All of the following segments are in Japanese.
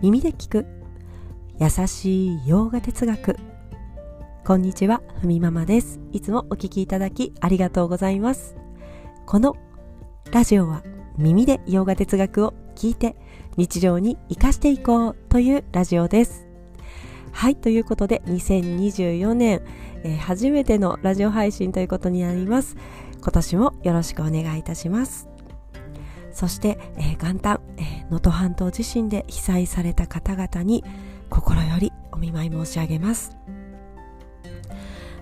耳で聞く。優しい洋画哲学。こんにちはふみママです。いつもお聞きいただきありがとうございます。このラジオは耳で洋画哲学を聞いて日常に生かしていこうというラジオです。はいということで2024年、えー、初めてのラジオ配信ということになります。今年もよろしくお願いいたします。そして、えー、元旦能登、ー、半島地震で被災された方々に心よりお見舞い申し上げます。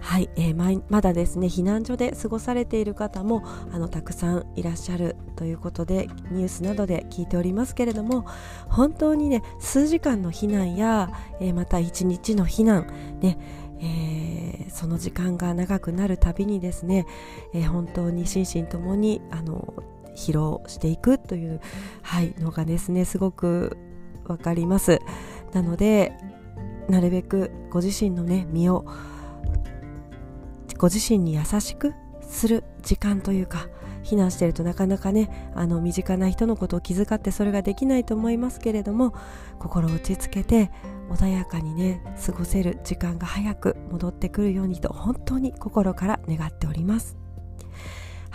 はい、えー、ままだですね避難所で過ごされている方もあのたくさんいらっしゃるということでニュースなどで聞いておりますけれども本当にね数時間の避難や、えー、また一日の避難ねえー、その時間が長くなるたびにですね、えー、本当に心身ともにあの疲労していくという、はい、のがですねすごくわかります。なのでなるべくご自身のね身をご自身に優しくする時間というか避難してるとなかなかねあの身近な人のことを気遣ってそれができないと思いますけれども心を落ち着けて穏やかにね過ごせる時間が早く戻ってくるようにと本当に心から願っております。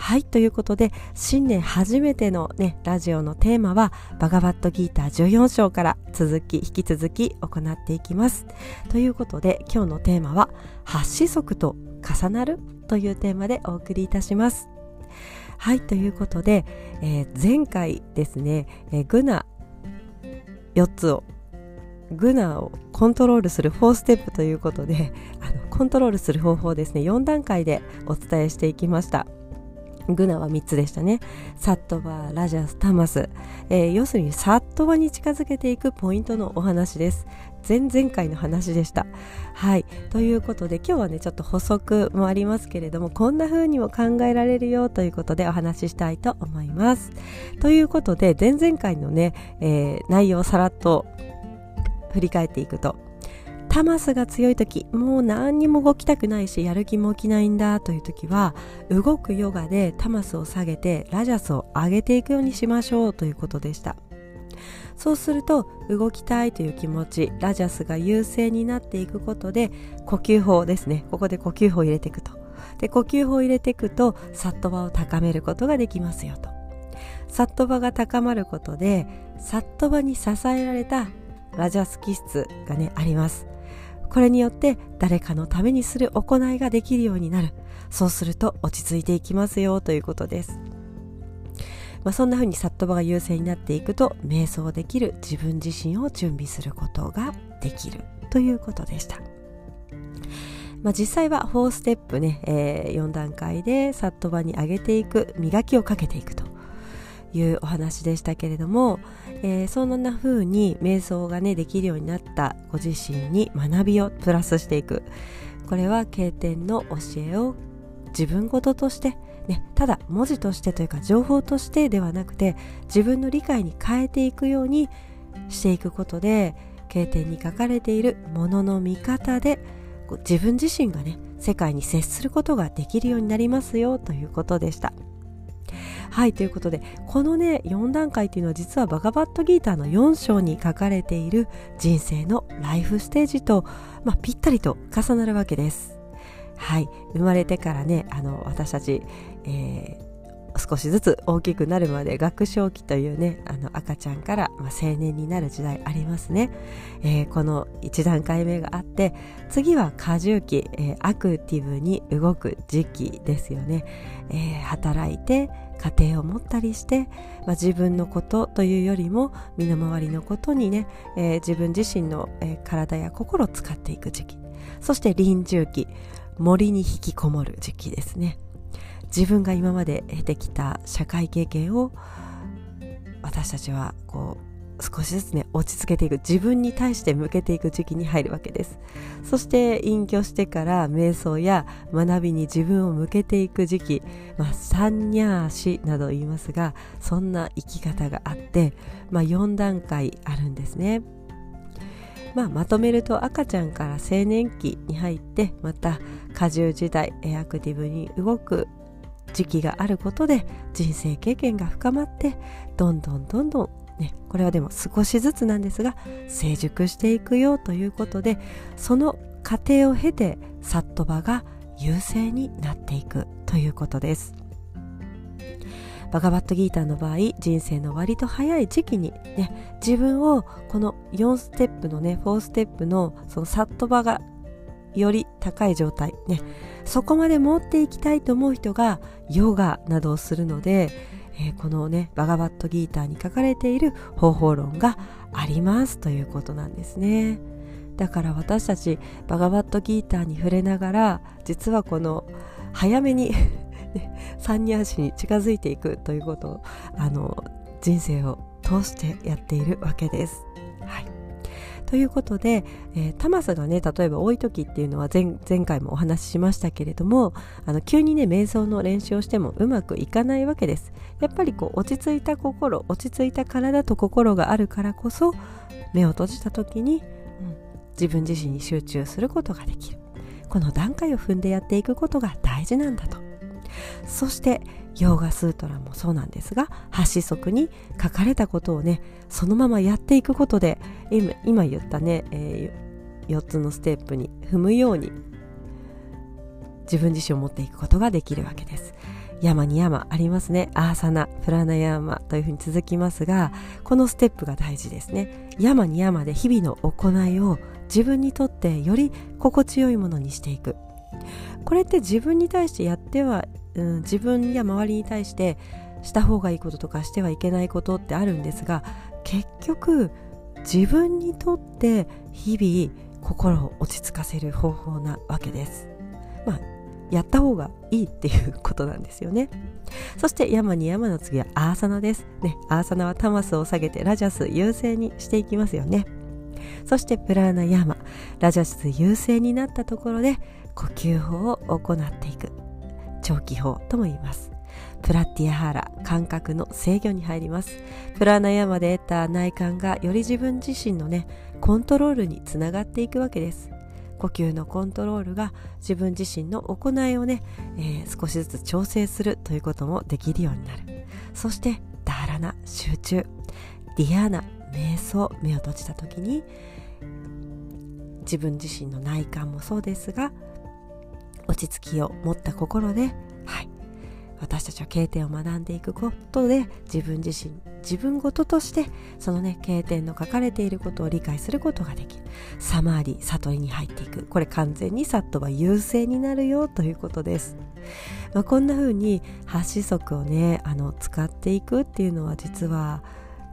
はいということで新年初めてのねラジオのテーマはバガバットギーター14章から続き引き続き行っていきます。ということで今日のテーマは八子則と重なるというテーマでお送りいたします。はいということで、えー、前回ですね、えー、グナ4つをグナをコントロールする4ステップということであのコントロールする方法ですね4段階でお伝えしていきました。グナは3つでしたね。サットバー、ラジャス、タマス。えー、要するにサットバに近づけていくポイントのお話です。前々回の話でした。はい。ということで今日はね、ちょっと補足もありますけれども、こんな風にも考えられるよということでお話ししたいと思います。ということで、前々回のね、えー、内容をさらっと振り返っていくと、タマスが強い時もう何にも動きたくないしやる気も起きないんだという時は動くヨガでタマスを下げてラジャスを上げていくようにしましょうということでした。そうすると動きたいという気持ちラジャスが優勢になっていくことで呼吸法ですね。ここで呼吸法を入れていくと。で呼吸法を入れていくとサットバを高めることができますよと。サットバが高まることでサットバに支えられたラジャス気質がねあります。これによって誰かのためにする行いができるようになる。そうすると落ち着いていきますよということです、まあ、そんな風にサットバが優勢になっていくと瞑想できる自分自身を準備することができるということでした。まあ、実際は4ステップね、えー、4段階でサットバに上げていく磨きをかけていくというお話でしたけれども、えー、そんな風に瞑想がねできるようになったご自身に学びをプラスしていくこれは経典の教えを自分事として、ね、ただ文字としてというか情報としてではなくて自分の理解に変えていくようにしていくことで経典に書かれているものの見方で自分自身がね世界に接することができるようになりますよということでした。はいということでこのね4段階っていうのは実はバガバットギーターの4章に書かれている人生のライフステージと、まあ、ぴったりと重なるわけです。はい生まれてからねあの私たち、えー少しずつ大きくなるまで学唱期というねあの赤ちゃんから、まあ、青年になる時代ありますね、えー、この1段階目があって次は過重期、えー、アクティブに動く時期ですよね、えー、働いて家庭を持ったりして、まあ、自分のことというよりも身の回りのことにね、え自分自身の、え体や心を使っていく時期。そして臨終期森に引きこもる時期ですね。自分が今まで得てきた社会経験を私たちはこう少しずつね落ち着けていく自分に対して向けていく時期に入るわけです。そして隠居してから瞑想や学びに自分を向けていく時期、まあ、サンニャーシなど言いますがそんな生き方があって、まあ、4段階あるんですね。まあ、まとめると赤ちゃんから青年期に入ってまた過重時代アクティブに動く時期があることで人生経験が深まってどんどんどんどんね、これはでも少しずつなんですが成熟していくよということでその過程を経てサットバが優勢になっていくということです。バガバットギーターの場合人生の割と早い時期にね自分をこの4ステップのね4ステップのそのサットバがより高い状態ねそこまで持っていきたいと思う人がヨガなどをするので、えー、このねバガバットギーターに書かれている方法論がありますということなんですねだから私たちバガバットギーターに触れながら実はこの早めに 三人足に近づいていくということをあの人生を通してやっているわけです。ということで、えー、タマスがね例えば多い時っていうのは前前回もお話ししましたけれどもあの急にね瞑想の練習をしてもうまくいかないわけです。やっぱりこう落ち着いた心落ち着いた体と心があるからこそ目を閉じた時に、うん、自分自身に集中することができる。この段階を踏んでやっていくことが大事なんだと。そしてヨーガスートラもそうなんですが8子則に書かれたことをねそのままやっていくことで今言ったね、えー、4つのステップに踏むように自分自身を持っていくことができるわけです。山に山ありますね。アーサナプラナヤーマというふうに続きますがこのステップが大事ですね。山に山で日々の行いを自分にとってより心地よいものにしていく。これって自分に対してやってはうん、自分や周りに対してした方がいいこととかしてはいけないことってあるんですが結局自分にとって日々心を落ち着かせる方法なわけです。まあやった方がいいっていうことなんですよね。そして山に山の次はアーサナです。ね、アーサナはタマスを下げてラジャス優勢にしていきますよね。そしてプラーナヤマ、ラジャス優勢になったところで呼吸法を行っていく。長期法とも言います。プラティアハーラ感覚の制御に入ります。プラナヤマで得た内観がより自分自身のねコントロールにつながっていくわけです。呼吸のコントロールが自分自身の行いをね、えー、少しずつ調整するということもできるようになる。そしてダーラナ集中。ディアーナ瞑想目を閉じた時に自分自身の内観もそうですが落ち着きを持った心で、はい、私たちは経典を学んでいくことで自分自身自分ごととしてそのね経典の書かれていることを理解することができる。サマーリ悟りに入っていく。これ完全にサットは優勢になるよということです、まあ、こんな風に8子則をねあの使っていくっていうのは実は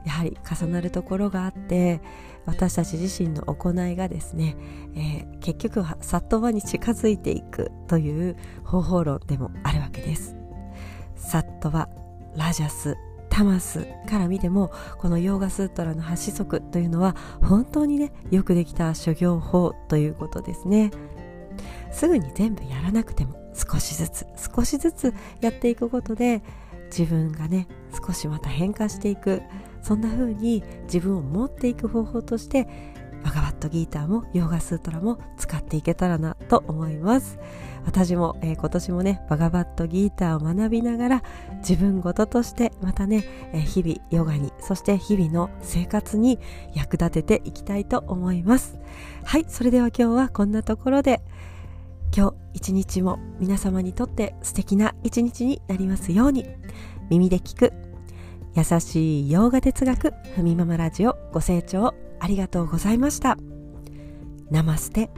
やはり重なるところがあって私たち自身の行いがですね、えー、結局はサットバに近づいていくという方法論でもあるわけです。サットバラジャスタマスから見てもこのヨーガスートラの8子則というのは本当にねよくできた諸行法ということですね。すぐに全部やらなくても少しずつ少しずつやっていくことで自分がね少しまた変化していく。そんな風に自分を持っていく方法としてバガバットギーターもヨーガスートラも使っていけたらなと思います。私も、えー、今年もねバガバットギーターを学びながら自分ごととしてまたね、えー、日々ヨガにそして日々の生活に役立てていきたいと思います。はいそれでは今日はこんなところで今日一日も皆様にとって素敵な一日になりますように。耳で聞く。優しい洋画哲学ふみママラジオご清聴ありがとうございました。ナマステ。